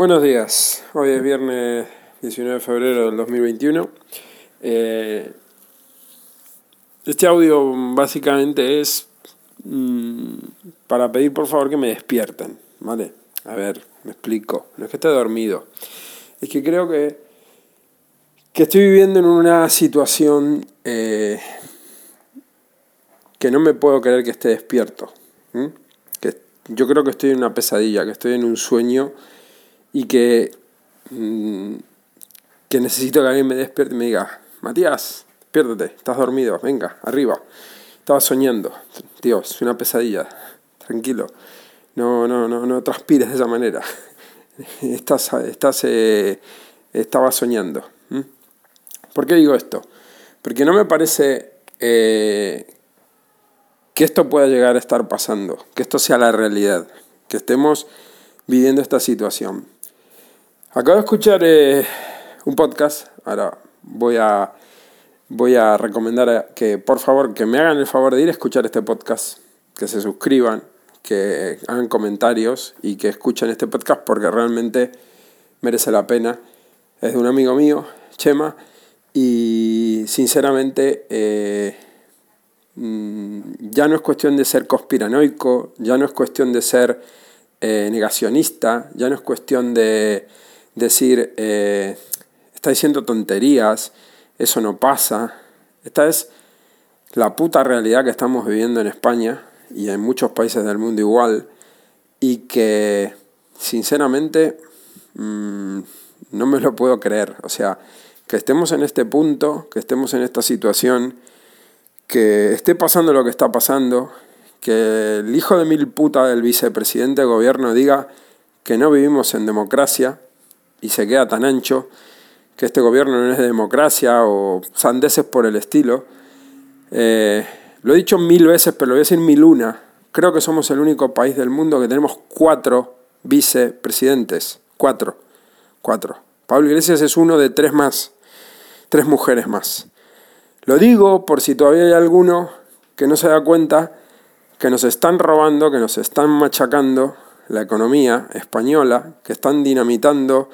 Buenos días, hoy es viernes 19 de febrero del 2021. Eh, este audio básicamente es mm, para pedir por favor que me despierten, ¿vale? A ver, me explico, no es que esté dormido, es que creo que, que estoy viviendo en una situación eh, que no me puedo creer que esté despierto. Que yo creo que estoy en una pesadilla, que estoy en un sueño y que, mm, que necesito que alguien me despierte y me diga, Matías, despiértate, estás dormido, venga, arriba. Estaba soñando, tío, es una pesadilla, tranquilo. No, no, no, no transpires de esa manera. Estás, estás, eh, estaba soñando. ¿Por qué digo esto? Porque no me parece eh, que esto pueda llegar a estar pasando, que esto sea la realidad, que estemos viviendo esta situación. Acabo de escuchar eh, un podcast, ahora voy a, voy a recomendar que por favor que me hagan el favor de ir a escuchar este podcast, que se suscriban, que hagan comentarios y que escuchen este podcast porque realmente merece la pena. Es de un amigo mío, Chema, y sinceramente eh, mm, ya no es cuestión de ser conspiranoico, ya no es cuestión de ser eh, negacionista, ya no es cuestión de decir, eh, está diciendo tonterías, eso no pasa. Esta es la puta realidad que estamos viviendo en España y en muchos países del mundo igual y que sinceramente mm, no me lo puedo creer. O sea, que estemos en este punto, que estemos en esta situación, que esté pasando lo que está pasando, que el hijo de mil puta del vicepresidente de gobierno diga que no vivimos en democracia, y se queda tan ancho que este gobierno no es de democracia o sandeces por el estilo. Eh, lo he dicho mil veces, pero lo voy a decir mil una. Creo que somos el único país del mundo que tenemos cuatro vicepresidentes. Cuatro. Cuatro. Pablo Iglesias es uno de tres más. Tres mujeres más. Lo digo por si todavía hay alguno que no se da cuenta que nos están robando, que nos están machacando la economía española, que están dinamitando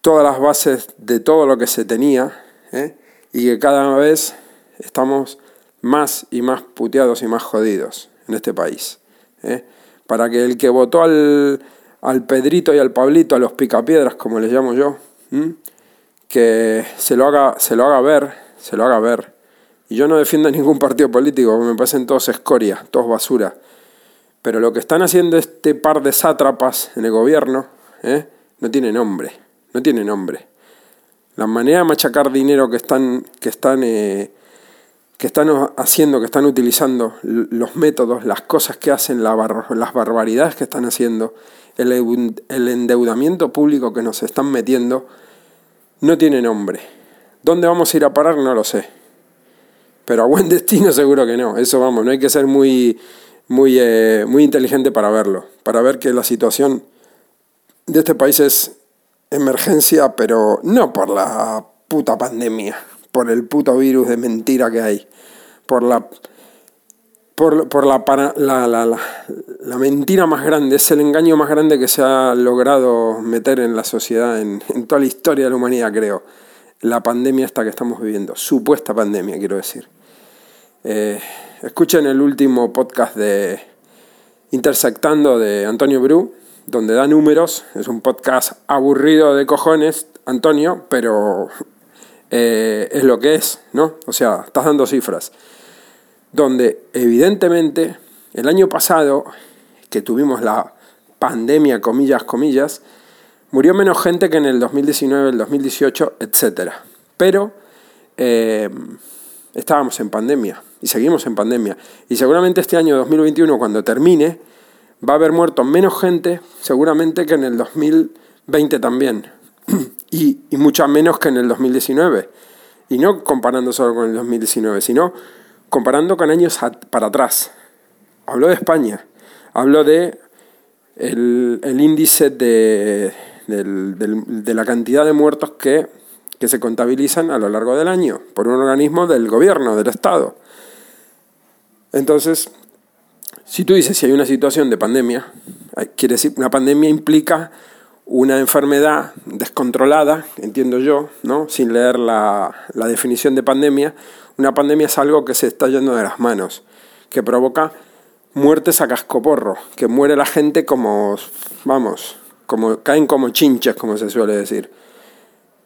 todas las bases de todo lo que se tenía ¿eh? y que cada vez estamos más y más puteados y más jodidos en este país. ¿eh? Para que el que votó al, al, Pedrito y al Pablito, a los picapiedras, como les llamo yo, que se lo, haga, se lo haga ver, se lo haga ver. Y yo no defiendo ningún partido político, me parecen todos escoria, todos basura. Pero lo que están haciendo este par de sátrapas en el gobierno ¿eh? no tiene nombre no tiene nombre. La manera de machacar dinero que están, que están, eh, que están haciendo, que están utilizando, los métodos, las cosas que hacen, las barbaridades que están haciendo, el, endeudamiento público que nos están metiendo, no tiene nombre. ¿Dónde vamos a ir a parar? No lo sé. Pero a buen destino seguro que no. Eso vamos, no hay que ser muy, muy, eh, muy inteligente para verlo. Para ver que la situación de este país es emergencia, pero no por la puta pandemia, por el puto virus de mentira que hay, por la por, por la, la, la, la, mentira más grande, es el engaño más grande que se ha logrado meter en la sociedad, en, en toda la historia de la humanidad, creo. La pandemia esta que estamos viviendo, supuesta pandemia, quiero decir. Eh, escuchen el último podcast de Intersectando de Antonio Bru, donde da números. Es un podcast aburrido de cojones, Antonio, pero eh, es lo que es, ¿no? O sea, estás dando cifras. Donde evidentemente el año pasado, que tuvimos la pandemia, comillas, comillas, murió menos gente que en el 2019, el 2018, etc. Pero eh, estábamos en pandemia y seguimos en pandemia. Y seguramente este año 2021, cuando termine, va a haber muerto menos gente seguramente que en el 2020 también. y, y mucha menos que en el 2019. Y no comparando solo con el 2019, sino comparando con años para atrás. Hablo de España. Hablo de el, índice de, de, la cantidad de muertos que, que se contabilizan a lo largo del año por un organismo del gobierno, del Estado. Entonces, si tú dices si hay una situación de pandemia, quiere decir, una pandemia implica una enfermedad descontrolada, entiendo yo, ¿no? sin leer la, la definición de pandemia, una pandemia es algo que se está yendo de las manos, que provoca muertes a cascoporro, que muere la gente como, vamos, como caen como chinches, como se suele decir.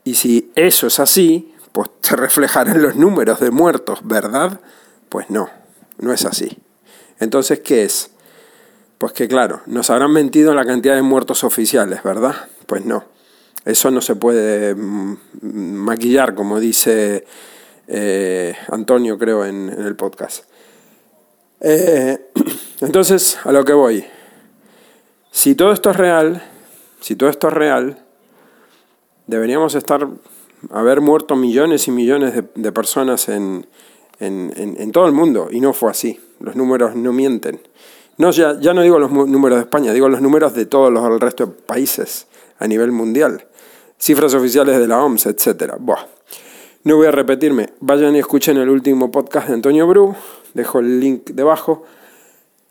Y si eso es así, pues te reflejarán los números de muertos, ¿verdad? Pues no, no es así. Entonces, ¿qué es? Pues que claro, nos habrán mentido la cantidad de muertos oficiales, ¿verdad? Pues no. Eso no se puede mm, maquillar, como dice eh, Antonio, creo, en, en el podcast. Eh, entonces, a lo que voy. Si todo esto es real, si todo esto es real, deberíamos estar, haber muerto millones y millones de, personas en, en, todo el mundo, y no fue así. Los números no mienten. No, ya, ya no digo los números de España, digo los números de todos los el resto de países a nivel mundial. Cifras oficiales de la OMS, etc. No voy a repetirme. Vayan y escuchen el último podcast de Antonio Bru. Dejo el link debajo.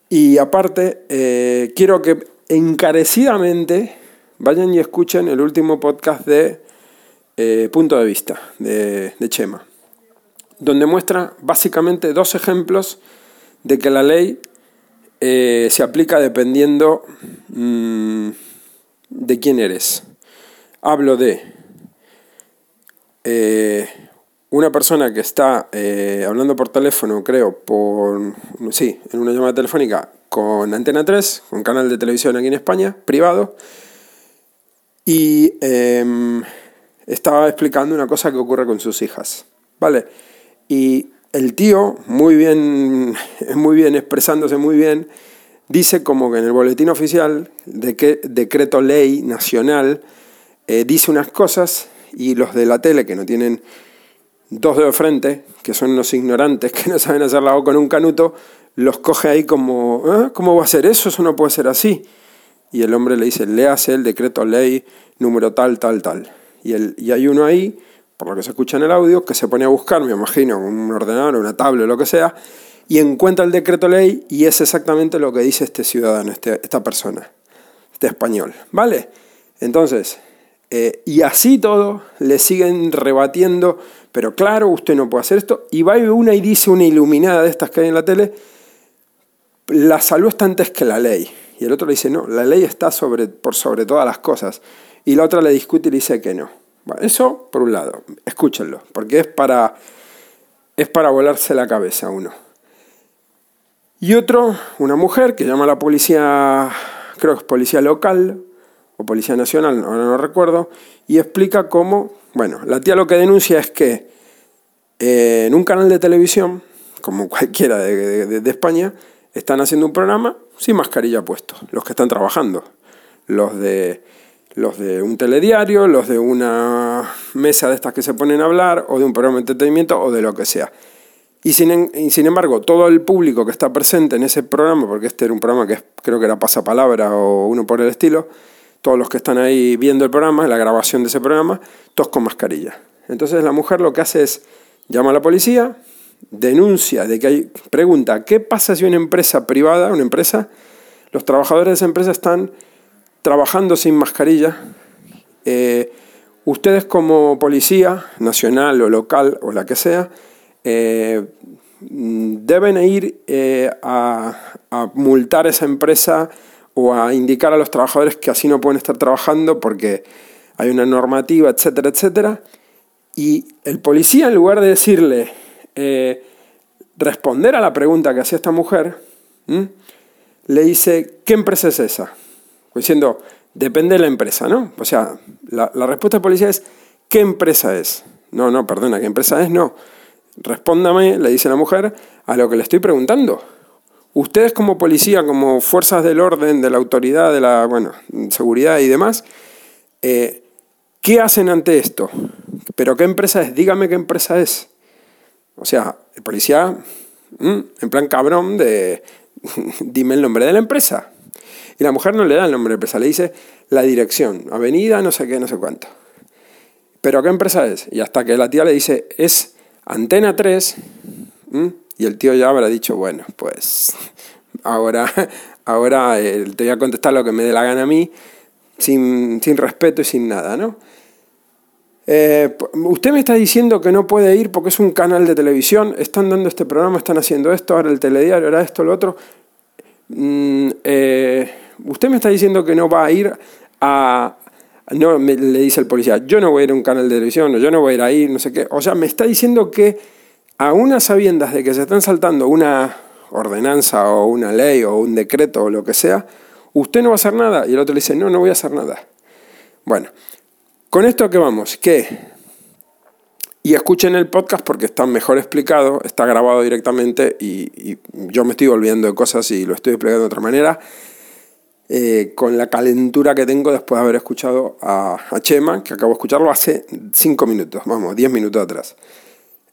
Y aparte, eh, quiero que encarecidamente vayan y escuchen el último podcast de eh, Punto de Vista, de, Chema, donde muestra básicamente dos ejemplos de que la ley eh, se aplica dependiendo mm, de quién eres. Hablo de eh, una persona que está hablando por teléfono, creo, por, sí, en una llamada telefónica con Antena 3, un canal de televisión aquí en España, privado, y em, estaba explicando una cosa que ocurre con sus hijas, ¿vale? Y el tío, muy bien, muy bien, expresándose muy bien, dice como que en el boletín oficial, de que decreto ley nacional, eh, dice unas cosas y los de la tele que no tienen dos dedos frente, que son unos ignorantes que no saben hacer la O con un canuto, los coge ahí como, ¿eh? ¿cómo va a ser eso? Eso no puede ser así y el hombre le dice, léase el decreto ley número tal, tal, tal. Y, el, y hay uno ahí, por lo que se escucha en el audio, que se pone a buscar, me imagino, un ordenador, una tablet, lo que sea, y encuentra el decreto ley y es exactamente lo que dice este ciudadano, este, esta persona, este español. ¿Vale? Entonces, eh, y así todo, le siguen rebatiendo, pero claro, usted no puede hacer esto, y va una y dice una iluminada de estas que hay en la tele, la salud está antes que la ley. Y el otro le dice, no, la ley está sobre, por sobre todas las cosas. Y la otra le discute y le dice que no. Eso por un lado, escúchenlo, porque es para, es para volarse la cabeza uno. Y otro, una mujer que llama a la policía, creo que es policía local o policía nacional, ahora no recuerdo, y explica cómo, bueno, la tía lo que denuncia es que eh, en un canal de televisión, como cualquiera de España, están haciendo un programa sin mascarilla puesto, los que están trabajando, los de, los de un telediario, los de una mesa de estas que se ponen a hablar, o de un programa de entretenimiento, o de lo que sea. Y sin, embargo, todo el público que está presente en ese programa, porque este era un programa que creo que era pasapalabra o uno por el estilo, todos los que están ahí viendo el programa, la grabación de ese programa, todos con mascarilla. Entonces la mujer lo que hace es llama a la policía, denuncia de que hay, pregunta, ¿qué pasa si una empresa privada, una empresa, los trabajadores de esa empresa están trabajando sin mascarilla? Eh, ustedes como policía nacional o local o la que sea, eh, deben ir eh, a, multar a esa empresa o a indicar a los trabajadores que así no pueden estar trabajando porque hay una normativa, etcétera, etcétera. Y el policía, en lugar de decirle, responder a la pregunta que hacía esta mujer, le dice, ¿qué empresa es esa? Diciendo, depende de la empresa, ¿no? O sea, la, la respuesta de policía es, ¿qué empresa es? No, no, perdona, ¿qué empresa es? No. Respóndame, le dice la mujer, a lo que le estoy preguntando. Ustedes como policía, como fuerzas del orden, de la autoridad, de la bueno, seguridad y demás, eh, ¿qué hacen ante esto? ¿Pero qué empresa es? Dígame qué empresa es. O sea, el policía, en plan cabrón, de dime el nombre de la empresa. Y la mujer no le da el nombre de empresa, le dice la dirección, avenida, no sé qué, no sé cuánto. ¿Pero qué empresa es? Y hasta que la tía le dice, es Antena 3, y el tío ya habrá dicho, bueno, pues ahora, ahora eh, te voy a contestar lo que me dé la gana a mí, sin, sin respeto y sin nada, ¿no? Eh, usted me está diciendo que no puede ir porque es un canal de televisión, están dando este programa, están haciendo esto, ahora el telediario, ahora esto, lo otro. Mm, eh, usted me está diciendo que no va a ir a... No, le dice el policía, yo no voy a ir a un canal de televisión, yo no voy a ir ahí, no sé qué. O sea, me está diciendo que a unas sabiendas de que se están saltando una ordenanza o una ley o un decreto o lo que sea, usted no va a hacer nada. Y el otro le dice, no, no voy a hacer nada. Bueno, con esto que vamos, que y escuchen el podcast porque está mejor explicado, está grabado directamente y, yo me estoy olvidando de cosas y lo estoy explicando de otra manera. Eh, con la calentura que tengo después de haber escuchado a, Chema, que acabo de escucharlo hace cinco minutos, vamos, diez minutos atrás.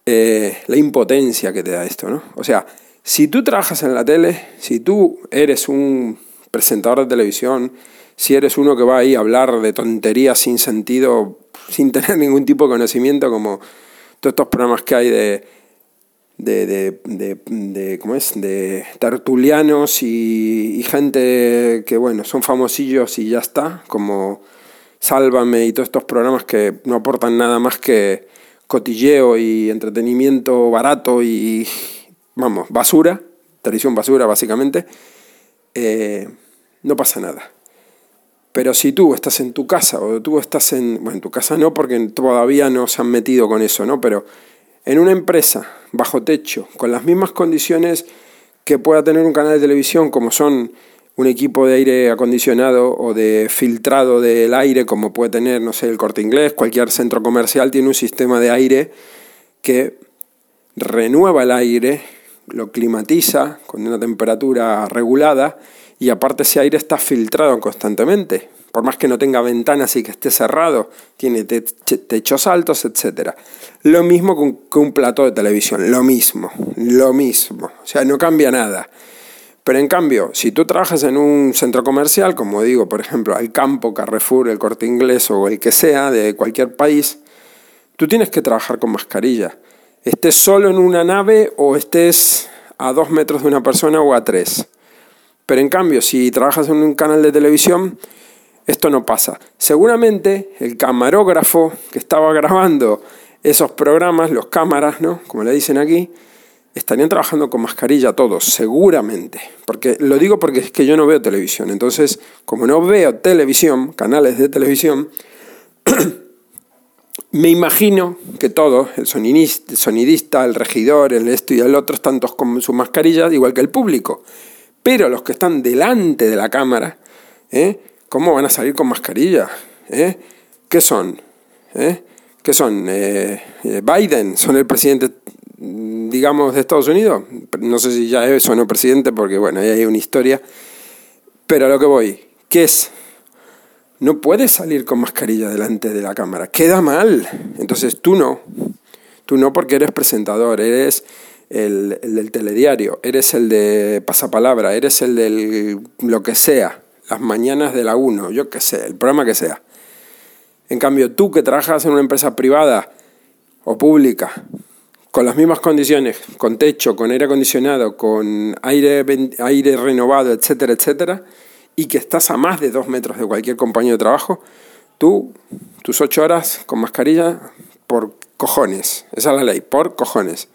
Eh, la impotencia que te da esto, ¿no? O sea, si tú trabajas en la tele, si tú eres un presentador de televisión, si eres uno que va ahí a hablar de tonterías sin sentido, sin tener ningún tipo de conocimiento, como todos estos programas que hay de, de, de, ¿cómo es? de tertulianos y, gente que, bueno, son famosillos y ya está, como Sálvame y todos estos programas que no aportan nada más que cotilleo y entretenimiento barato y, vamos, basura, televisión basura básicamente, eh, no pasa nada. Pero si tú estás en tu casa o tú estás en, bueno, en tu casa no porque todavía no se han metido con eso, ¿no? Pero en una empresa bajo techo, con las mismas condiciones que pueda tener un canal de televisión como son un equipo de aire acondicionado o de filtrado del aire como puede tener, no sé, el corte inglés, cualquier centro comercial tiene un sistema de aire que renueva el aire, lo climatiza con una temperatura regulada y aparte ese aire está filtrado constantemente. Por más que no tenga ventanas y que esté cerrado, tiene techos altos, etc. Lo mismo con un plato de televisión, lo mismo, lo mismo. O sea, no cambia nada. Pero en cambio, si tú trabajas en un centro comercial, como digo, por ejemplo, al campo, Carrefour, el corte inglés o el que sea de cualquier país, tú tienes que trabajar con mascarilla. Estés solo en una nave o estés a dos metros de una persona o a tres. Pero en cambio, si trabajas en un canal de televisión, esto no pasa. Seguramente el camarógrafo que estaba grabando esos programas, los cámaras, ¿no? Como le dicen aquí, estarían trabajando con mascarilla todos, seguramente. Porque lo digo porque es que yo no veo televisión. Entonces, como no veo televisión, canales de televisión, me imagino que todos, el sonidista, el regidor, el esto y el otro, están todos con su mascarilla, igual que el público. Pero los que están delante de la cámara, ¿eh? ¿cómo van a salir con mascarilla? ¿Eh? ¿Qué son? ¿Eh? ¿Qué son? ¿Biden? ¿Son el presidente, digamos, de Estados Unidos? No sé si ya es o no presidente, porque bueno, ahí hay una historia. Pero a lo que voy, ¿qué es? No puedes salir con mascarilla delante de la cámara, queda mal. Entonces tú no. Tú no porque eres presentador, eres el, del telediario, eres el de pasapalabra, eres el del lo que sea, las mañanas de la 1, yo qué sé, el programa que sea. En cambio, tú que trabajas en una empresa privada o pública, con las mismas condiciones, con techo, con aire acondicionado, con aire, aire renovado, etcétera, etcétera, y que estás a más de dos metros de cualquier compañero de trabajo, tú, tus ocho horas con mascarilla, por cojones. Esa es la ley, por cojones.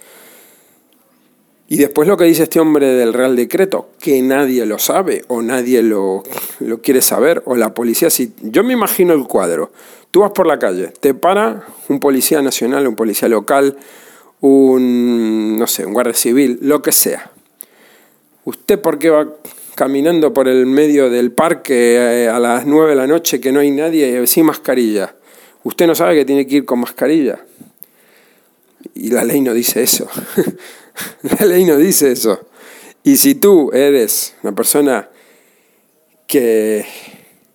Y después lo que dice este hombre del Real Decreto, que nadie lo sabe o nadie lo, lo, quiere saber, o la policía, si yo me imagino el cuadro, tú vas por la calle, te para un policía nacional, un policía local, un, no sé, un guardia civil, lo que sea. ¿Usted por qué va caminando por el medio del parque eh, a las 9 de la noche que no hay nadie sin mascarilla? Usted no sabe que tiene que ir con mascarilla. Y la ley no dice eso. La ley no dice eso. Y si tú eres una persona que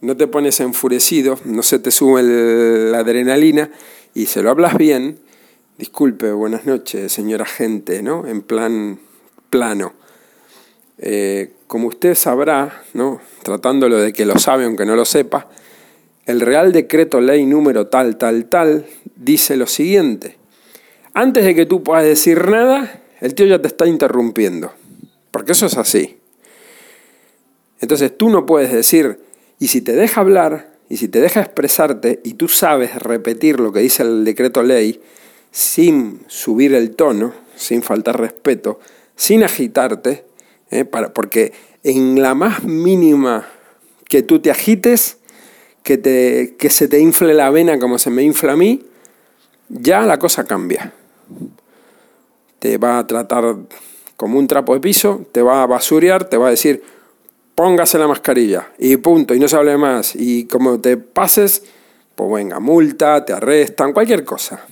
no te pones enfurecido, no se te sube la adrenalina y se lo hablas bien, disculpe, buenas noches, señora gente, ¿no? En plan plano. Eh, como usted sabrá, ¿no? tratándolo de que lo sabe aunque no lo sepa, el Real Decreto Ley número tal, tal, tal, dice lo siguiente. Antes de que tú puedas decir nada, el tío ya te está interrumpiendo. Porque eso es así. Entonces tú no puedes decir, y si te deja hablar y si te deja expresarte y tú sabes repetir lo que dice el decreto ley sin subir el tono, sin faltar respeto, sin agitarte, ¿eh? Para, porque en la más mínima que tú te agites, que, te, que se te infle la vena como se me infla a mí, ya la cosa cambia. Te va a tratar como un trapo de piso, te va a basurear, te va a decir, póngase la mascarilla y punto, y no se hable más. Y como te pases, pues venga, multa, te arrestan, cualquier cosa.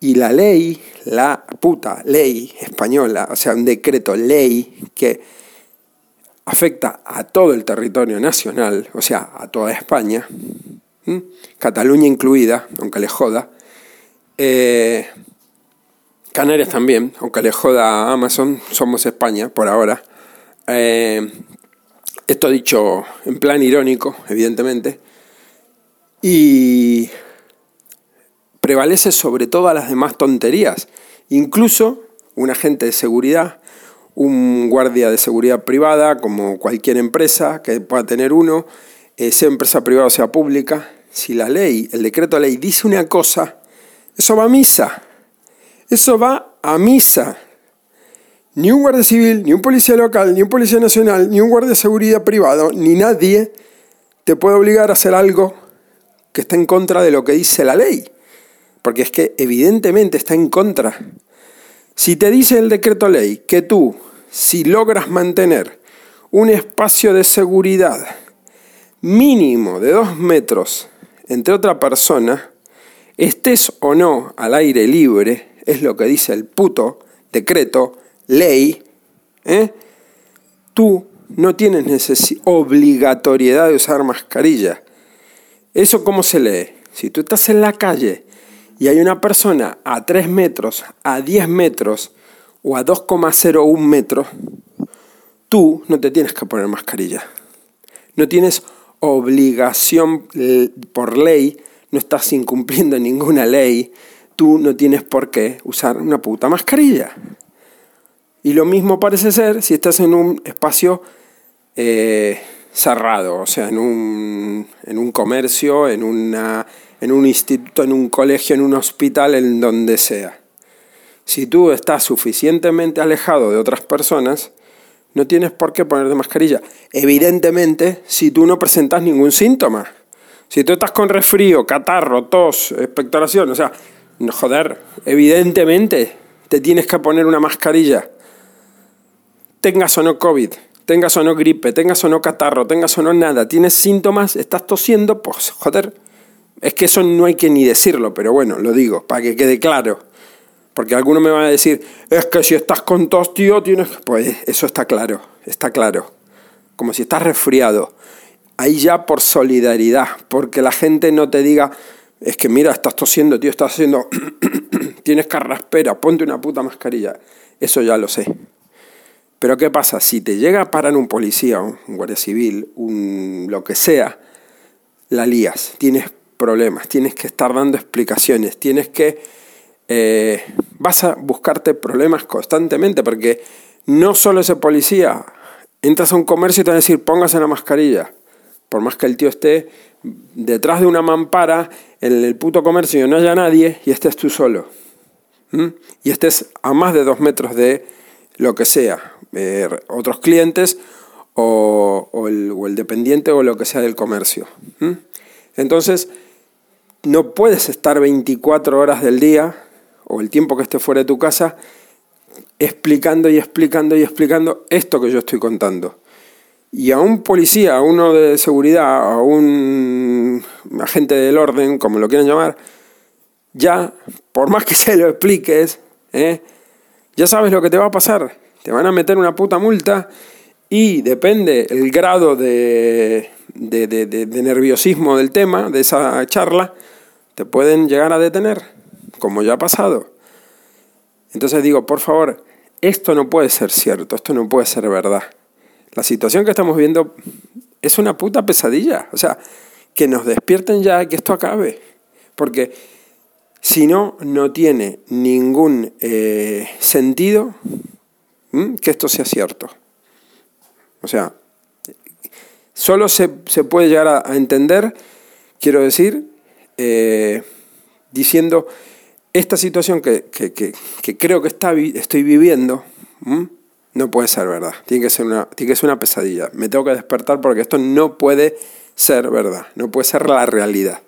Y la ley, la puta ley española, o sea, un decreto ley que afecta a todo el territorio nacional, o sea, a toda España, Cataluña incluida, aunque le joda, eh, Canarias también, aunque le joda a Amazon, somos España por ahora. Eh, esto dicho en plan irónico, evidentemente, y prevalece sobre todas las demás tonterías. Incluso un agente de seguridad, un guardia de seguridad privada, como cualquier empresa que pueda tener uno, eh, sea empresa privada o sea pública, si la ley, el decreto de ley dice una cosa, eso va a misa. Eso va a misa. Ni un guardia civil, ni un policía local, ni un policía nacional, ni un guardia de seguridad privado, ni nadie te puede obligar a hacer algo que está en contra de lo que dice la ley porque es que evidentemente está en contra. Si te dice el decreto ley que tú, si logras mantener un espacio de seguridad mínimo de dos metros entre otra persona, estés o no al aire libre, es lo que dice el puto decreto, ley, ¿eh? tú no tienes obligatoriedad de usar mascarilla. ¿Eso cómo se lee? Si tú estás en la calle y hay una persona a 3 metros, a 10 metros o a 2,01 metros, tú no te tienes que poner mascarilla. No tienes obligación por ley, no estás incumpliendo ninguna ley, no tienes por qué usar una puta mascarilla. Y lo mismo parece ser si estás en un espacio eh, cerrado, o sea, en un, en un comercio, en una en un instituto, en un colegio, en un hospital, en donde sea. Si tú estás suficientemente alejado de otras personas, no tienes por qué ponerte mascarilla. Evidentemente, si tú no presentas ningún síntoma. Si tú estás con resfrío, catarro, tos, expectoración, o sea, joder, evidentemente te tienes que poner una mascarilla. Tengas o no COVID, tengas o no gripe, tengas o no catarro, tengas o no nada, tienes síntomas, estás tosiendo, pues joder, es que eso no hay que ni decirlo, pero bueno, lo digo, para que quede claro. Porque alguno me va a decir, es que si estás con tos, tío, tienes... Pues eso está claro, está claro. Como si estás resfriado. Ahí ya por solidaridad, porque la gente no te diga, es que mira, estás tosiendo, tío, estás haciendo... tienes carraspera, ponte una puta mascarilla. Eso ya lo sé. Pero ¿qué pasa? Si te llega a parar un policía, un guardia civil, un lo que sea, la lías. Tienes problemas, tienes que estar dando explicaciones, tienes que... Eh, vas a buscarte problemas constantemente porque no solo ese policía, entras a un comercio y te van a decir póngase la mascarilla, por más que el tío esté detrás de una mampara en el puto comercio no haya nadie y estés tú solo. Y estés a más de dos metros de lo que sea, eh, otros clientes o, el, dependiente o lo que sea del comercio. Entonces, no puedes estar 24 horas del día o el tiempo que esté fuera de tu casa explicando y explicando y explicando esto que yo estoy contando. Y a un policía, a uno de seguridad, a un agente del orden, como lo quieran llamar, ya, por más que se lo expliques, ¿eh? ya sabes lo que te va a pasar. Te van a meter una puta multa y depende el grado de, de nerviosismo del tema, de esa charla, te pueden llegar a detener, como ya ha pasado. Entonces digo, por favor, esto no puede ser cierto, esto no puede ser verdad. La situación que estamos viendo es una puta pesadilla. O sea, que nos despierten ya, que esto acabe. Porque si no, no tiene ningún eh, sentido que esto sea cierto. O sea, Solo se, puede llegar a, entender, quiero decir, eh, diciendo, esta situación que, creo que está, estoy viviendo, no puede ser verdad. Tiene que ser, una, tiene que ser una pesadilla. Me tengo que despertar porque esto no puede ser verdad. No puede ser la realidad.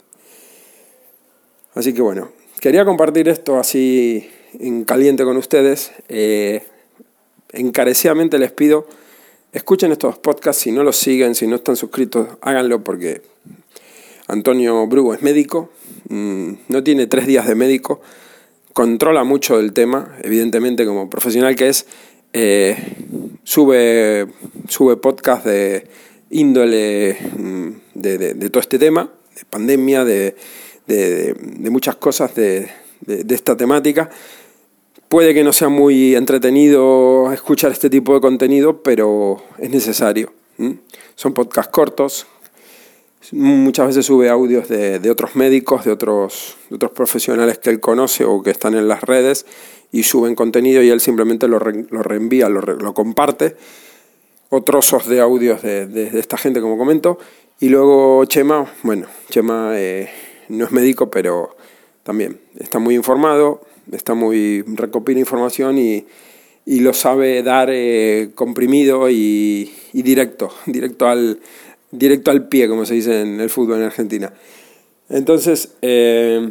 Así que bueno, quería compartir esto así en caliente con ustedes. Eh, encarecidamente les pido, escuchen estos podcasts. Si no los siguen, si no están suscritos, háganlo porque Antonio Brugo es médico, mm, no tiene tres días de médico, controla mucho del tema, evidentemente como profesional que es, eh, sube, sube podcast de índole mm, de, todo este tema, de pandemia, de, muchas cosas de, esta temática. Puede que no sea muy entretenido escuchar este tipo de contenido, pero es necesario. Son podcasts cortos, Muchas veces sube audios de, otros médicos, de otros, otros profesionales que él conoce o que están en las redes y suben contenido y él simplemente lo, reenvía, lo, comparte. Trozos de audios de, esta gente, como comento. Y luego Chema, bueno, Chema eh, no es médico, pero también está muy informado, está muy recopila información y, lo sabe dar eh, comprimido y, directo, directo al, directo al pie, como se dice en el fútbol en Argentina. Entonces, eh,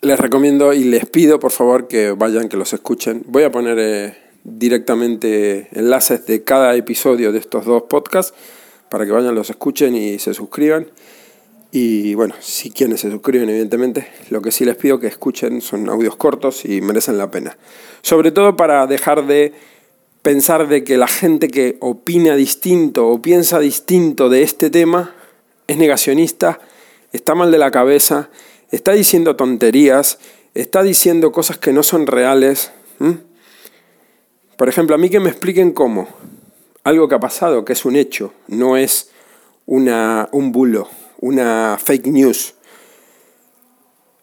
les recomiendo y les pido por favor que vayan, que los escuchen. Voy a poner directamente enlaces de cada episodio de estos dos podcasts para que vayan, los escuchen y se suscriban. Y bueno, si quienes se suscriben, evidentemente, lo que sí les pido que escuchen son audios cortos y merecen la pena. Sobre todo para dejar de pensar de que la gente que opina distinto o piensa distinto de este tema es negacionista, está mal de la cabeza, está diciendo tonterías, está diciendo cosas que no son reales. Por ejemplo, a mí que me expliquen cómo algo que ha pasado, que es un hecho, no es una, un bulo, una fake news.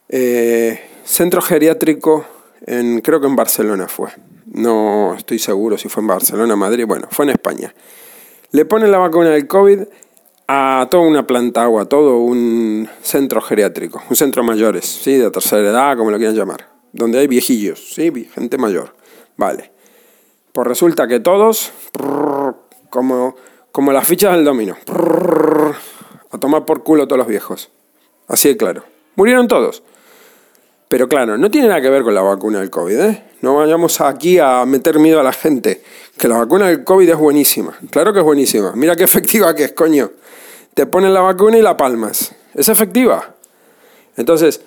Eh, centro geriátrico, en, creo que en Barcelona fue no estoy seguro si fue en Barcelona, Madrid, bueno, fue en España. Le ponen la vacuna del COVID a toda una planta agua, a todo un centro geriátrico, un centro mayores, ¿sí? de tercera edad, como lo quieran llamar, donde hay viejillos, ¿sí? gente mayor. Vale. Pues resulta que todos, como, como las fichas del domino, a tomar por culo todos los viejos. Así de claro. Murieron todos. Pero claro, no tiene nada que ver con la vacuna del COVID, ¿eh? No vayamos aquí a meter miedo a la gente, que la vacuna del COVID es buenísima. Claro que es buenísima. Mira qué efectiva que es, coño. Te ponen la vacuna y la palmas. Es efectiva. Entonces,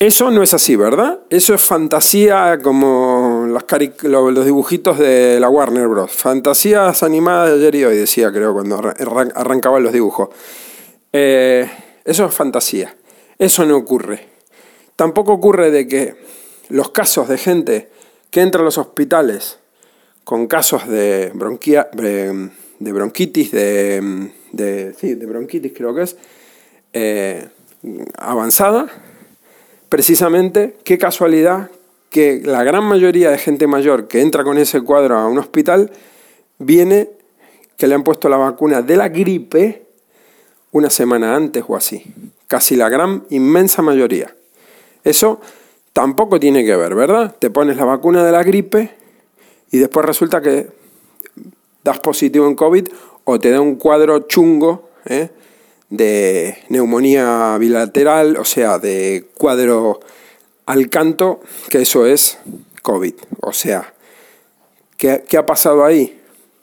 eso no es así, ¿verdad? Eso es fantasía como los, dibujitos de la Warner Bros. Fantasías animadas de ayer y hoy, decía, creo, cuando arrancaban los dibujos. Eh, eso es fantasía. Eso no ocurre. Tampoco ocurre de que los casos de gente que entra a los hospitales con casos de, bronquia, de bronquitis, de, de, bronquitis creo que es, eh, avanzada, precisamente, qué casualidad que la gran mayoría de gente mayor que entra con ese cuadro a un hospital viene que le han puesto la vacuna de la gripe una semana antes o así. Casi la gran inmensa mayoría. Eso tampoco tiene que ver, ¿verdad? Te pones la vacuna de la gripe y después resulta que das positivo en COVID o te da un cuadro chungo ¿eh? de neumonía bilateral, o sea, de cuadro al canto, que eso es COVID. O sea, ¿qué, ha pasado ahí?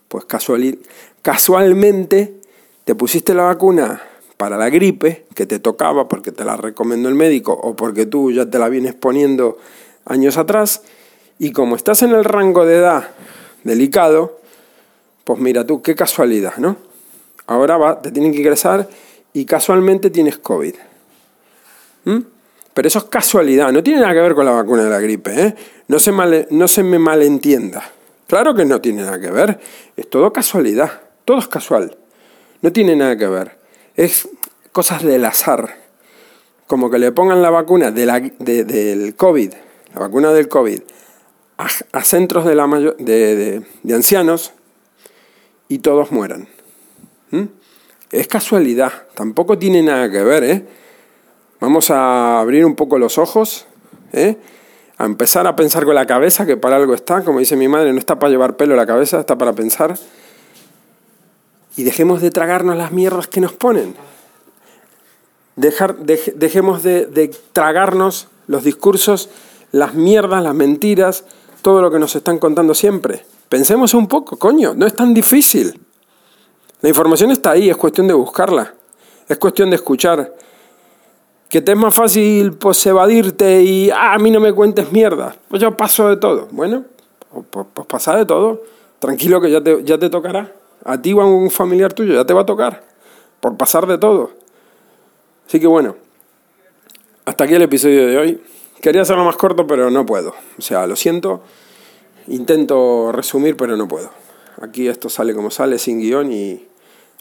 Pues casual, casualmente te pusiste la vacuna para la gripe que te tocaba porque te la recomendó el médico o porque tú ya te la vienes poniendo años atrás y como estás en el rango de edad delicado, pues mira tú, qué casualidad, ¿no? Ahora va, te tienen que ingresar y casualmente tienes COVID. ¿Mm? Pero eso es casualidad, no tiene nada que ver con la vacuna de la gripe, ¿eh? No se, no se me malentienda. Claro que no tiene nada que ver, es todo casualidad, todo es casual, no tiene nada que ver es cosas del azar. Como que le pongan la vacuna de la, del COVID, la vacuna del COVID, a, centros de, la de, ancianos y todos mueran. Es casualidad, tampoco tiene nada que ver, ¿eh? Vamos a abrir un poco los ojos, ¿eh? a empezar a pensar con la cabeza, que para algo está, como dice mi madre, no está para llevar pelo la cabeza, está para pensar. Y dejemos de tragarnos las mierdas que nos ponen. Dejar, dejemos de, de tragarnos los discursos, las mierdas, las mentiras, todo lo que nos están contando siempre. Pensemos un poco, coño, no es tan difícil. La información está ahí, es cuestión de buscarla, es cuestión de escuchar. Que te es más fácil pues evadirte y ah, a mí no me cuentes mierda. Pues yo paso de todo. Bueno, pues, pues pasa de todo. Tranquilo que ya te, ya te tocará. A ti o a un familiar tuyo ya te va a tocar. Por pasar de todo. Así que bueno, hasta aquí el episodio de hoy. Quería hacerlo más corto, pero no puedo. O sea, lo siento. Intento resumir, pero no puedo. Aquí esto sale como sale, sin guion y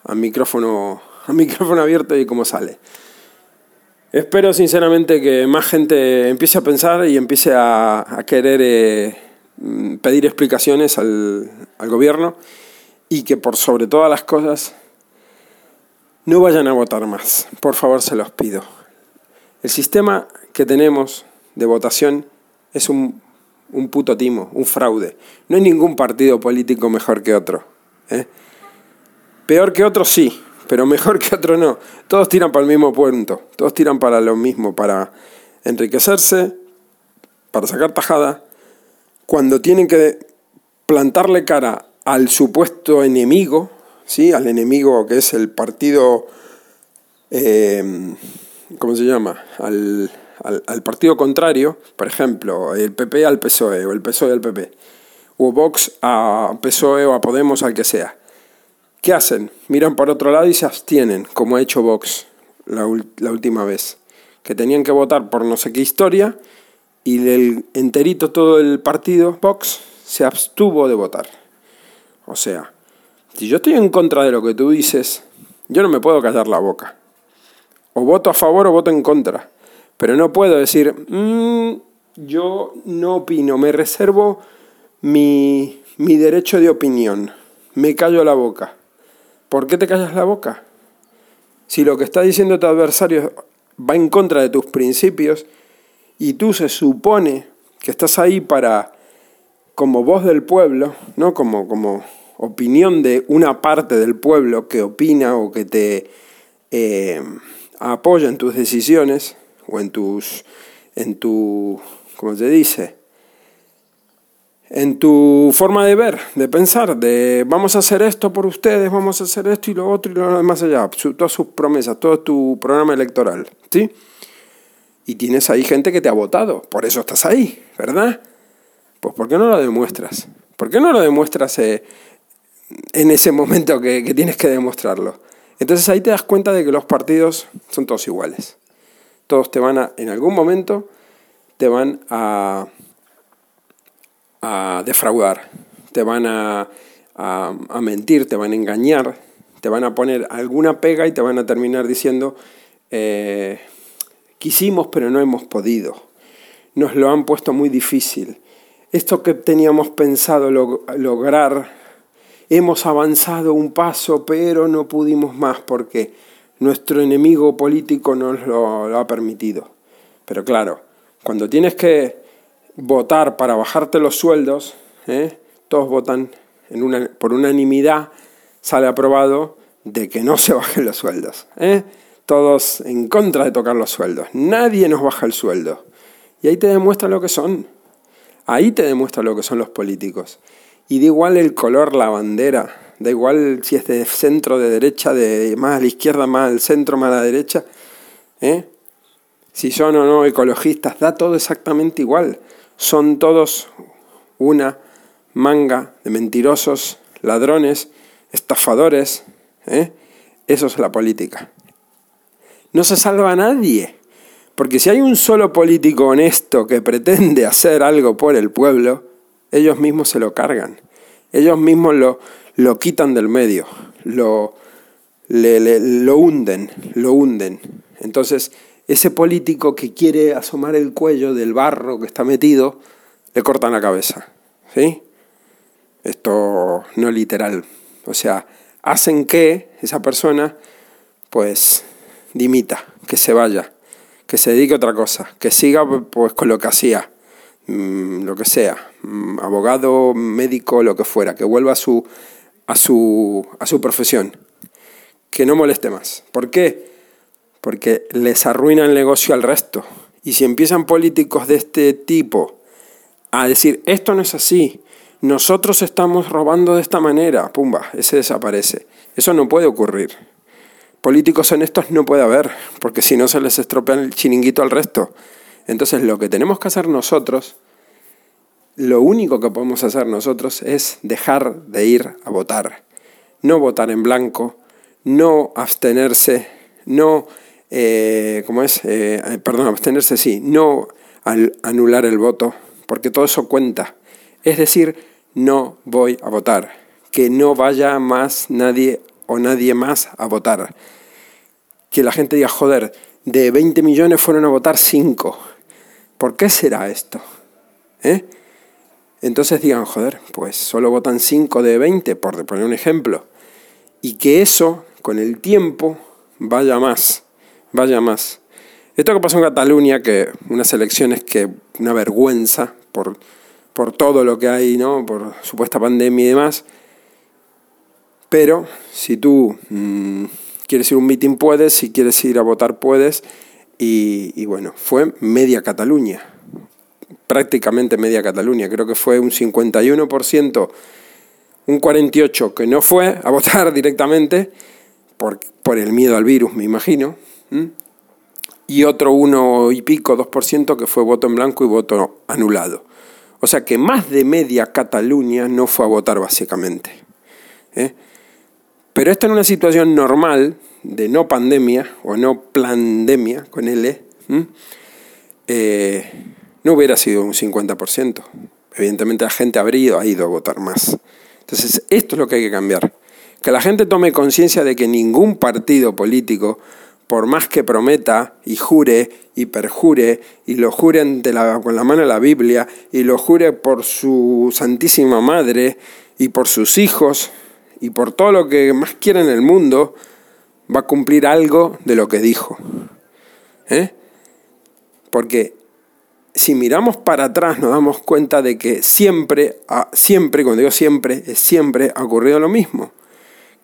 a micrófono, a micrófono abierto y como sale. Espero sinceramente que más gente empiece a pensar y empiece a, querer eh, pedir explicaciones al, al gobierno y que por sobre todas las cosas no vayan a votar más. Por favor, se los pido. El sistema que tenemos de votación es un, un puto timo, un fraude. No hay ningún partido político mejor que otro. ¿eh? Peor que otro sí, pero mejor que otro no. Todos tiran para el mismo punto, todos tiran para lo mismo, para enriquecerse, para sacar tajada. Cuando tienen que plantarle cara al supuesto enemigo, ¿sí? al enemigo que es el partido, eh, ¿cómo se llama? Al, al, partido contrario, por ejemplo, el PP al PSOE o el PSOE al PP, o Vox a PSOE o a Podemos al que sea. ¿Qué hacen? Miran por otro lado y se abstienen, como ha hecho Vox la, última vez, que tenían que votar por no sé qué historia y el enterito todo el partido Vox se abstuvo de votar. O sea, si yo estoy en contra de lo que tú dices, yo no me puedo callar la boca. O voto a favor o voto en contra. Pero no puedo decir, mm, yo no opino, me reservo mi, mi derecho de opinión, me callo la boca. ¿Por qué te callas la boca? Si lo que está diciendo tu adversario va en contra de tus principios y tú se supone que estás ahí para, como voz del pueblo, ¿no? como, como opinión de una parte del pueblo que opina o que te eh, apoya en tus decisiones, o en tus, en tu, ¿cómo se dice? En tu forma de ver, de pensar, de vamos a hacer esto por ustedes, vamos a hacer esto y lo otro y lo demás allá, todas sus promesas, todo tu programa electoral, ¿sí? Y tienes ahí gente que te ha votado, por eso estás ahí, ¿verdad? Pues ¿por qué no lo demuestras? ¿Por qué no lo demuestras eh, en ese momento que, que tienes que demostrarlo? Entonces ahí te das cuenta de que los partidos son todos iguales todos te van a, en algún momento, te van a, a defraudar, te van a, a, mentir, te van a engañar, te van a poner alguna pega y te van a terminar diciendo, eh, quisimos pero no hemos podido, nos lo han puesto muy difícil, esto que teníamos pensado lograr, hemos avanzado un paso pero no pudimos más porque nuestro enemigo político nos lo, ha permitido. Pero claro, cuando tienes que votar para bajarte los sueldos, ¿eh? todos votan en una, por unanimidad, sale aprobado de que no se bajen los sueldos. ¿eh? Todos en contra de tocar los sueldos. Nadie nos baja el sueldo. Y ahí te demuestra lo que son. Ahí te demuestra lo que son los políticos. Y da igual el color, la bandera, Da igual si es de centro, de derecha, de más a la izquierda, más al centro, más a la derecha. ¿eh? Si son o no ecologistas, da todo exactamente igual. Son todos una manga de mentirosos, ladrones, estafadores. ¿eh? Eso es la política. No se salva a nadie. Porque si hay un solo político honesto que pretende hacer algo por el pueblo, ellos mismos se lo cargan. Ellos mismos lo, lo quitan del medio, lo, lo hunden, lo hunden. Entonces, ese político que quiere asomar el cuello del barro que está metido, le cortan la cabeza. ¿Sí? Esto no literal. O sea, hacen que esa persona pues dimita, que se vaya, que se dedique a otra cosa, que siga pues con lo que hacía, mm, lo que sea, mm, abogado, médico, lo que fuera, que vuelva a su, a su, a su profesión, que no moleste más. ¿Por qué? Porque les arruina el negocio al resto. Y si empiezan políticos de este tipo a decir, esto no es así, nosotros estamos robando de esta manera, pumba, ese desaparece. Eso no puede ocurrir. Políticos honestos no puede haber, porque si no se les estropea el chiringuito al resto. Entonces lo que tenemos que hacer nosotros, lo único que podemos hacer nosotros es dejar de ir a votar. No votar en blanco, no abstenerse, no, eh, ¿cómo es? Eh, perdón, abstenerse sí, no anular el voto, porque todo eso cuenta. Es decir, no voy a votar. Que no vaya más nadie o nadie más a votar. Que la gente diga, joder, de 20 millones fueron a votar 5. ¿Por qué será esto? ¿Eh? Entonces digan, joder, pues solo votan 5 de 20, por poner un ejemplo. Y que eso, con el tiempo, vaya más, vaya más. Esto que pasó en Cataluña, que unas elecciones que una vergüenza por, por todo lo que hay, ¿no? por supuesta pandemia y demás, pero si tú mm, quieres ir a un meeting puedes, si quieres ir a votar puedes. Y, bueno, fue media Cataluña, prácticamente media Cataluña. Creo que fue un 51%, un 48% que no fue a votar directamente por, por el miedo al virus, me imagino. Y otro uno y pico, 2% que fue voto en blanco y voto anulado. O sea que más de media Cataluña no fue a votar básicamente. ¿eh? Pero esto en una situación normal, de no pandemia o no pandemia con L, eh, no hubiera sido un 50%. Evidentemente la gente habría ido a votar más. Entonces, esto es lo que hay que cambiar. Que la gente tome conciencia de que ningún partido político, por más que prometa y jure y perjure y lo jure con la mano de la Biblia y lo jure por su Santísima Madre y por sus hijos, y por todo lo que más quiera en el mundo, va a cumplir algo de lo que dijo. ¿Eh? Porque si miramos para atrás nos damos cuenta de que siempre, siempre, cuando digo siempre, siempre ha ocurrido lo mismo.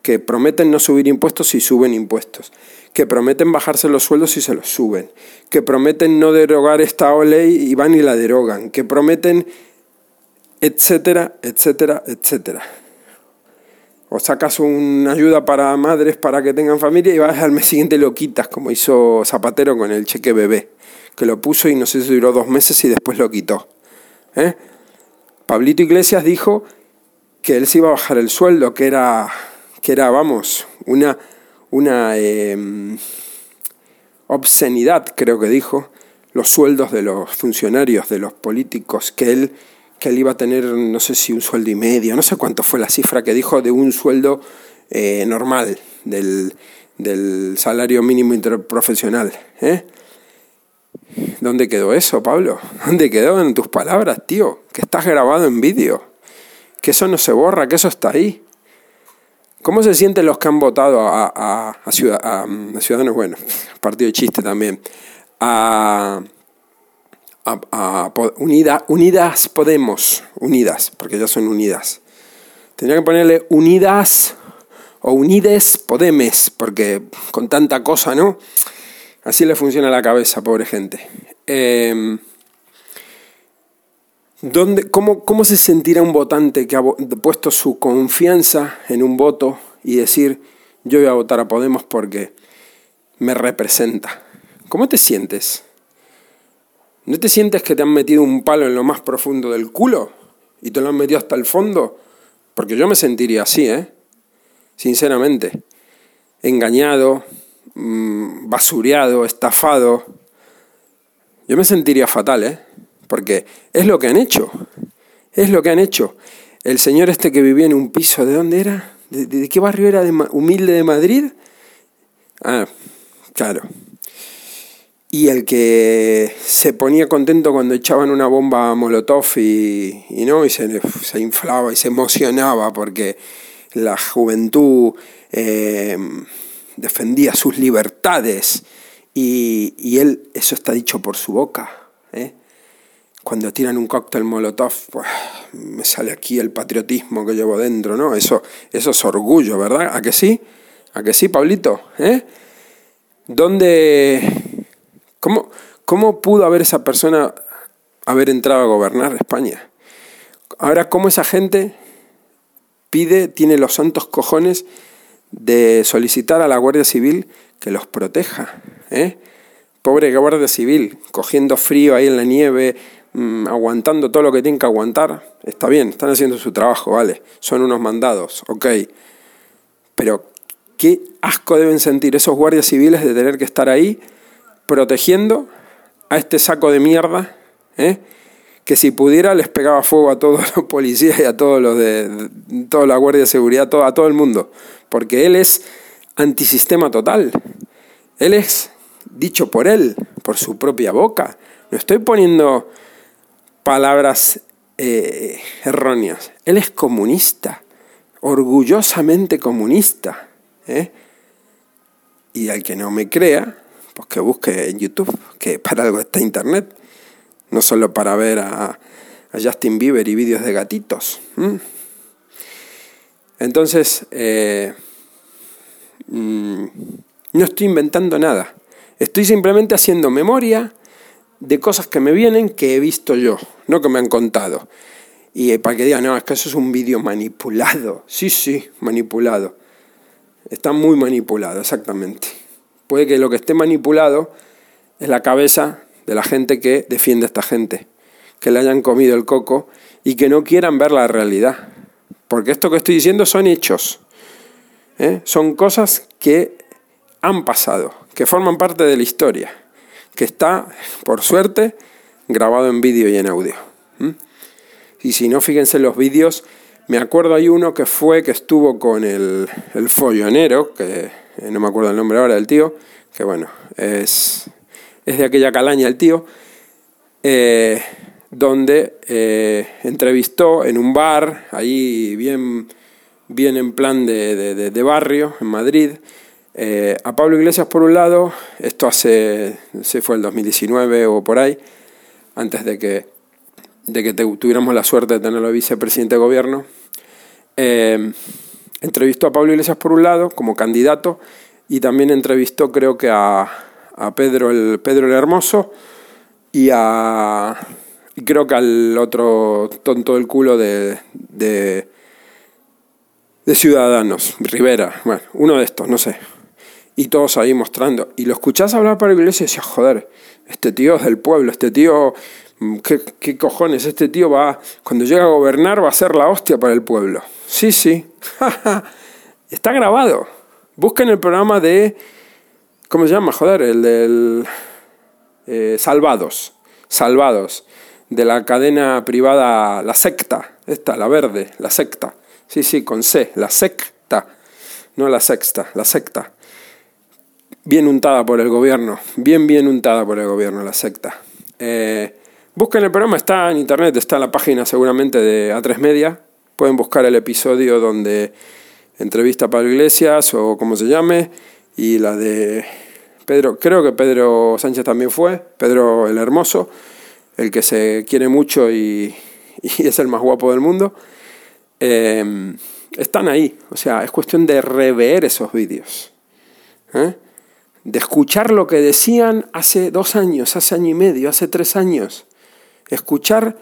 Que prometen no subir impuestos y suben impuestos. Que prometen bajarse los sueldos y se los suben. Que prometen no derogar esta ley y van y la derogan. Que prometen, etcétera, etcétera, etcétera o sacas una ayuda para madres para que tengan familia y vas al mes siguiente lo quitas, como hizo Zapatero con el cheque bebé, que lo puso y no sé si duró dos meses y después lo quitó. ¿Eh? Pablito Iglesias dijo que él se iba a bajar el sueldo, que era, que era vamos, una, una em, obscenidad, creo que dijo, los sueldos de los funcionarios, de los políticos, que él que él iba a tener, no sé si un sueldo y medio, no sé cuánto fue la cifra que dijo de un sueldo eh, normal, del, salario mínimo interprofesional. ¿eh? ¿Dónde quedó eso, Pablo? ¿Dónde quedó en tus palabras, tío? Que estás grabado en vídeo, que eso no se borra, que eso está ahí. ¿Cómo se sienten los que han votado a, a, a, Ciudadanos? Bueno, partido de chiste también. A a, Unidas Podemos, Unidas, porque ya son unidas. Tendría que ponerle Unidas o Unides Podemes, porque con tanta cosa, ¿no? Así le funciona la cabeza, pobre gente. Em, cómo, ¿Cómo se sentirá un votante que ha puesto su confianza en un voto y decir, yo voy a votar a Podemos porque me representa? ¿Cómo te sientes? ¿No te sientes que te han metido un palo en lo más profundo del culo? ¿Y te lo han metido hasta el fondo? Porque yo me sentiría así, ¿eh? Sinceramente. Engañado, mm, basureado, estafado. Yo me sentiría fatal, ¿eh? Porque es lo que han hecho. Es lo que han hecho. El señor este que vivía en un piso, ¿de dónde era? ¿De, qué barrio era? ¿De ¿Humilde de Madrid? Ah, claro y el que se ponía contento cuando echaban una bomba a Molotov y, ¿no? y se, inflaba y se emocionaba porque la juventud eh, defendía sus libertades y, y, él, eso está dicho por su boca. Cuando tiran un cóctel molotov, pues me sale aquí el patriotismo que llevo dentro, ¿no? Eso, eso es orgullo, ¿verdad? ¿A que sí? ¿A que sí, Pablito? ¿Eh? ¿Dónde, cómo, cómo pudo haber esa persona haber entrado a gobernar España? Ahora, ¿cómo esa gente pide, tiene los santos cojones de solicitar a la Guardia Civil que los proteja? ¿eh? Pobre Guardia Civil, cogiendo frío ahí en la nieve, mmm, aguantando todo lo que tienen que aguantar. Está bien, están haciendo su trabajo, vale. Son unos mandados, ok. Pero qué asco deben sentir esos guardias civiles de tener que estar ahí protegiendo a este saco de mierda, ¿eh? que si pudiera les pegaba fuego a todos los policías y a todos los de, toda la Guardia de Seguridad, a todo el mundo, porque él es antisistema total. Él es dicho por él, por su propia boca. No estoy poniendo palabras eh, erróneas. Él es comunista, orgullosamente comunista. ¿eh? Y al que no me crea, pues que busque en YouTube, que para algo está Internet, no solo para ver a, Justin Bieber y vídeos de gatitos. Entonces, eh, mmm, no estoy inventando nada, estoy simplemente haciendo memoria de cosas que me vienen que he visto yo, no que me han contado. Y para que digan, no, es que eso es un vídeo manipulado. Sí, sí, manipulado. Está muy manipulado, exactamente. Puede que lo que esté manipulado es la cabeza de la gente que defiende a esta gente, que le hayan comido el coco y que no quieran ver la realidad. Porque esto que estoy diciendo son hechos, ¿eh? son cosas que han pasado, que forman parte de la historia, que está, por suerte, grabado en vídeo y en audio. Y si no, fíjense en los vídeos me acuerdo hay uno que fue, que estuvo con el, el follonero, que eh, no me acuerdo el nombre ahora del tío, que bueno, es, es de aquella calaña el tío, eh, donde eh, entrevistó en un bar, ahí bien, bien en plan de, de, de barrio, en Madrid, eh, a Pablo Iglesias por un lado, esto hace, se fue el 2019 o por ahí, antes de que de que tuviéramos la suerte de tenerlo vicepresidente de gobierno, eh, entrevistó a Pablo Iglesias por un lado como candidato y también entrevistó creo que a, a Pedro, el, Pedro el Hermoso y a creo que al otro tonto del culo de, de, de Ciudadanos, Rivera, bueno, uno de estos, no sé. Y todos ahí mostrando. Y lo escuchás hablar para Iglesias y decías, joder, este tío es del pueblo, este tío ¿Qué, ¿Qué, cojones? Este tío va, cuando llega a gobernar, va a ser la hostia para el pueblo. Sí, sí. Está grabado. Busquen el programa de. ¿Cómo se llama? Joder, el del. Eh, Salvados. Salvados. De la cadena privada La Secta. Esta, la verde, La Secta. Sí, sí, con C. La Secta. No la sexta, la secta. Bien untada por el gobierno. Bien, bien untada por el gobierno, la secta. Eh, Busquen el programa, está en internet, está en la página seguramente de A3 Media. Pueden buscar el episodio donde entrevista a Pablo Iglesias o como se llame, y la de Pedro, creo que Pedro Sánchez también fue, Pedro el Hermoso, el que se quiere mucho y, es el más guapo del mundo. Eh, están ahí, o sea, es cuestión de rever esos vídeos. ¿eh? De escuchar lo que decían hace dos años, hace año y medio, hace tres años escuchar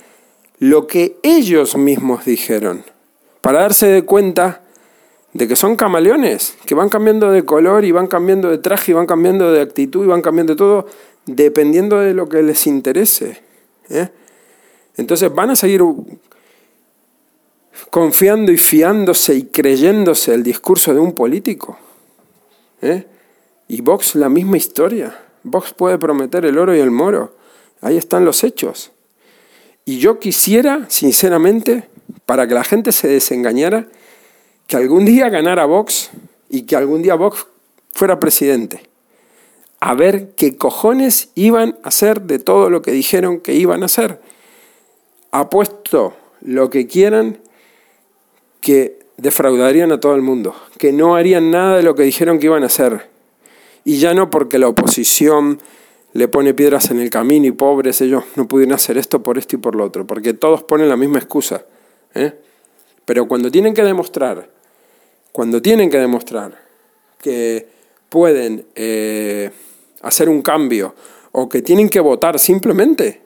lo que ellos mismos dijeron, para darse de cuenta de que son camaleones, que van cambiando de color y van cambiando de traje y van cambiando de actitud y van cambiando de todo dependiendo de lo que les interese. ¿eh? Entonces van a seguir confiando y fiándose y creyéndose el discurso de un político. ¿eh? Y Vox la misma historia. Vox puede prometer el oro y el moro. Ahí están los hechos. Y yo quisiera, sinceramente, para que la gente se desengañara, que algún día ganara Vox y que algún día Vox fuera presidente. A ver qué cojones iban a hacer de todo lo que dijeron que iban a hacer. Apuesto lo que quieran que defraudarían a todo el mundo, que no harían nada de lo que dijeron que iban a hacer. Y ya no porque la oposición le pone piedras en el camino y pobres ellos no pudieron hacer esto por esto y por lo otro, porque todos ponen la misma excusa. ¿eh? Pero cuando tienen que demostrar, cuando tienen que demostrar que pueden eh, hacer un cambio o que tienen que votar simplemente,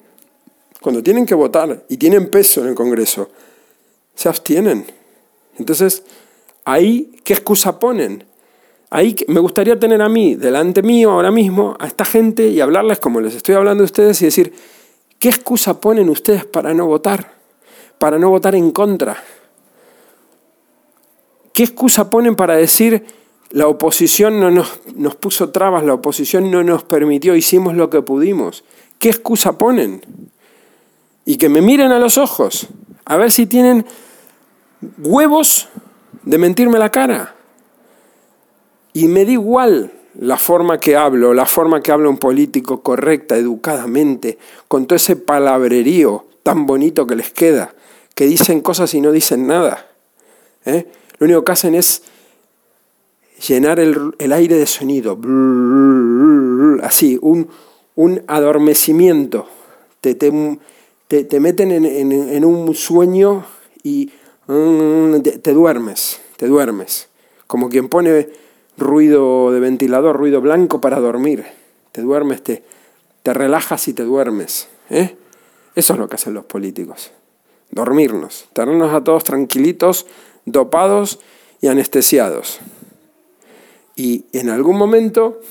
cuando tienen que votar y tienen peso en el Congreso, se abstienen. Entonces, ahí, ¿qué excusa ponen? Ahí me gustaría tener a mí, delante mío ahora mismo, a esta gente y hablarles como les estoy hablando a ustedes y decir, ¿qué excusa ponen ustedes para no votar? Para no votar en contra. ¿Qué excusa ponen para decir, la oposición no nos, nos puso trabas, la oposición no nos permitió, hicimos lo que pudimos? ¿Qué excusa ponen? Y que me miren a los ojos, a ver si tienen huevos de mentirme la cara. Y me da igual la forma que hablo, la forma que habla un político correcta, educadamente, con todo ese palabrerío tan bonito que les queda, que dicen cosas y no dicen nada. ¿eh? Lo único que hacen es llenar el, aire de sonido, así, un, un adormecimiento. Te, te, meten en, en, un sueño y mm, te duermes, te duermes. Como quien pone ruido de ventilador, ruido blanco para dormir. Te duermes, te, te relajas y te duermes. ¿eh? Eso es lo que hacen los políticos. Dormirnos, tenernos a todos tranquilitos, dopados y anestesiados. Y en algún momento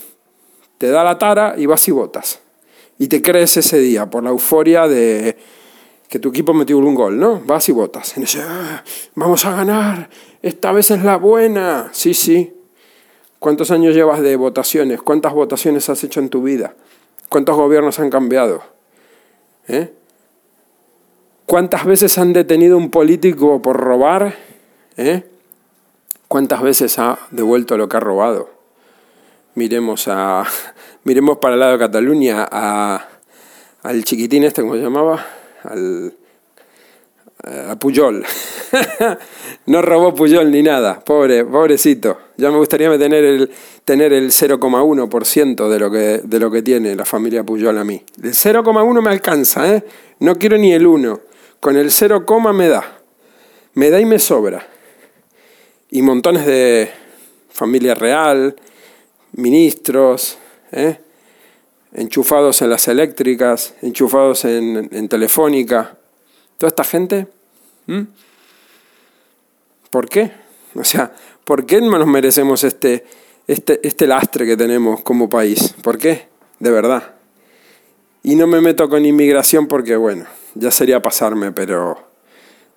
te da la tara y vas y votas. Y te crees ese día por la euforia de que tu equipo metió un gol, ¿no? Vas y votas. En ese, ah, vamos a ganar, esta vez es la buena. Sí, sí, ¿Cuántos años llevas de votaciones? ¿Cuántas votaciones has hecho en tu vida? ¿Cuántos gobiernos han cambiado? ¿Eh? ¿Cuántas veces han detenido un político por robar? ¿Eh? ¿Cuántas veces ha devuelto lo que ha robado? Miremos, a, miremos para el lado de Cataluña al chiquitín este, ¿cómo se llamaba? Al, a Puyol. no robó Puyol ni nada, pobre, pobrecito. Ya me gustaría tener el, tener el 0,1% de lo, que, de lo que tiene la familia Puyol a mí. El 0,1 me alcanza, ¿eh? No quiero ni el 1. Con el 0, me da. Me da y me sobra. Y montones de familia real, ministros, ¿eh? enchufados en las eléctricas, enchufados en, en telefónica. Toda esta gente. ¿Por qué? O sea, ¿por qué no nos merecemos este, este, este lastre que tenemos como país? ¿Por qué? De verdad. Y no me meto con inmigración porque, bueno, ya sería pasarme, pero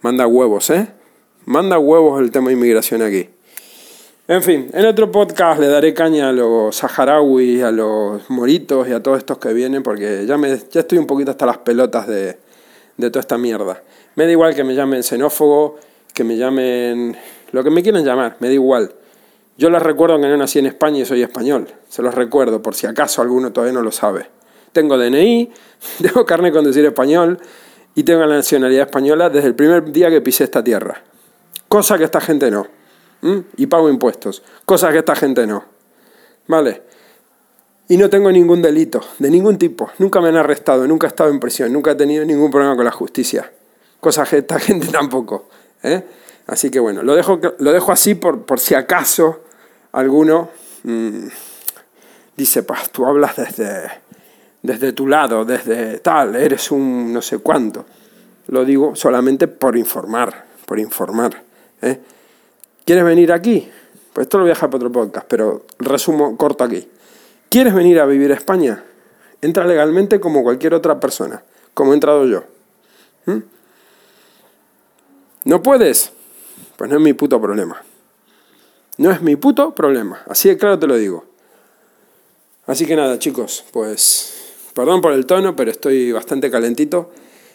manda huevos, ¿eh? Manda huevos el tema de inmigración aquí. En fin, en otro podcast le daré caña a los saharauis, a los moritos y a todos estos que vienen porque ya, me, ya estoy un poquito hasta las pelotas de, de toda esta mierda. Me da igual que me llamen xenófobo, que me llamen lo que me quieran llamar, me da igual. Yo les recuerdo que no nací en España y soy español. Se los recuerdo por si acaso alguno todavía no lo sabe. Tengo DNI, tengo carne con decir español y tengo la nacionalidad española desde el primer día que pisé esta tierra. Cosa que esta gente no. Y pago impuestos. Cosa que esta gente no. ¿Vale? Y no tengo ningún delito, de ningún tipo. Nunca me han arrestado, nunca he estado en prisión, nunca he tenido ningún problema con la justicia cosa que esta gente tampoco. ¿eh? Así que bueno, lo dejo, lo dejo así por, por si acaso alguno mm, dice, pues tú hablas desde, desde tu lado, desde tal, eres un no sé cuánto. Lo digo solamente por informar, por informar. ¿eh? ¿Quieres venir aquí? Pues esto lo voy a dejar para otro podcast, pero resumo corto aquí. ¿Quieres venir a vivir a España? Entra legalmente como cualquier otra persona, como he entrado yo. ¿Mm? ¿No puedes? Pues no es mi puto problema. No es mi puto problema. Así de claro te lo digo. Así que nada, chicos, pues perdón por el tono, pero estoy bastante calentito.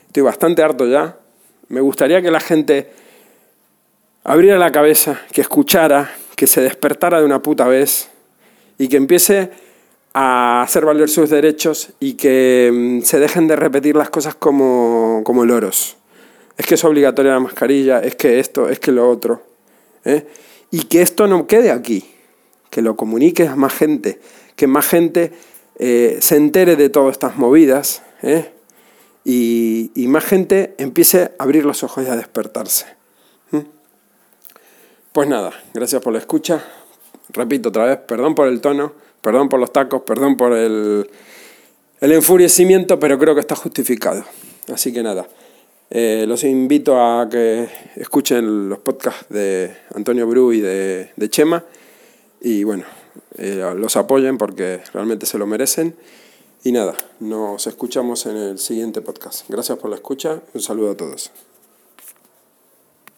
Estoy bastante harto ya. Me gustaría que la gente abriera la cabeza, que escuchara, que se despertara de una puta vez y que empiece a hacer valer sus derechos y que mm, se dejen de repetir las cosas como, como loros es que es obligatoria la mascarilla, es que esto, es que lo otro. ¿eh? Y que esto no quede aquí, que lo comuniques a más gente, que más gente eh, se entere de todas estas movidas ¿eh? y, más gente empiece a abrir los ojos y a despertarse. Pues nada, gracias por la escucha. Repito otra vez, perdón por el tono, perdón por los tacos, perdón por el, el enfurecimiento, pero creo que está justificado. Así que nada, eh, los invito a que escuchen los podcasts de Antonio Bru y de, de Chema y bueno, eh, los apoyen porque realmente se lo merecen. Y nada, nos escuchamos en el siguiente podcast. Gracias por la escucha. Un saludo a todos.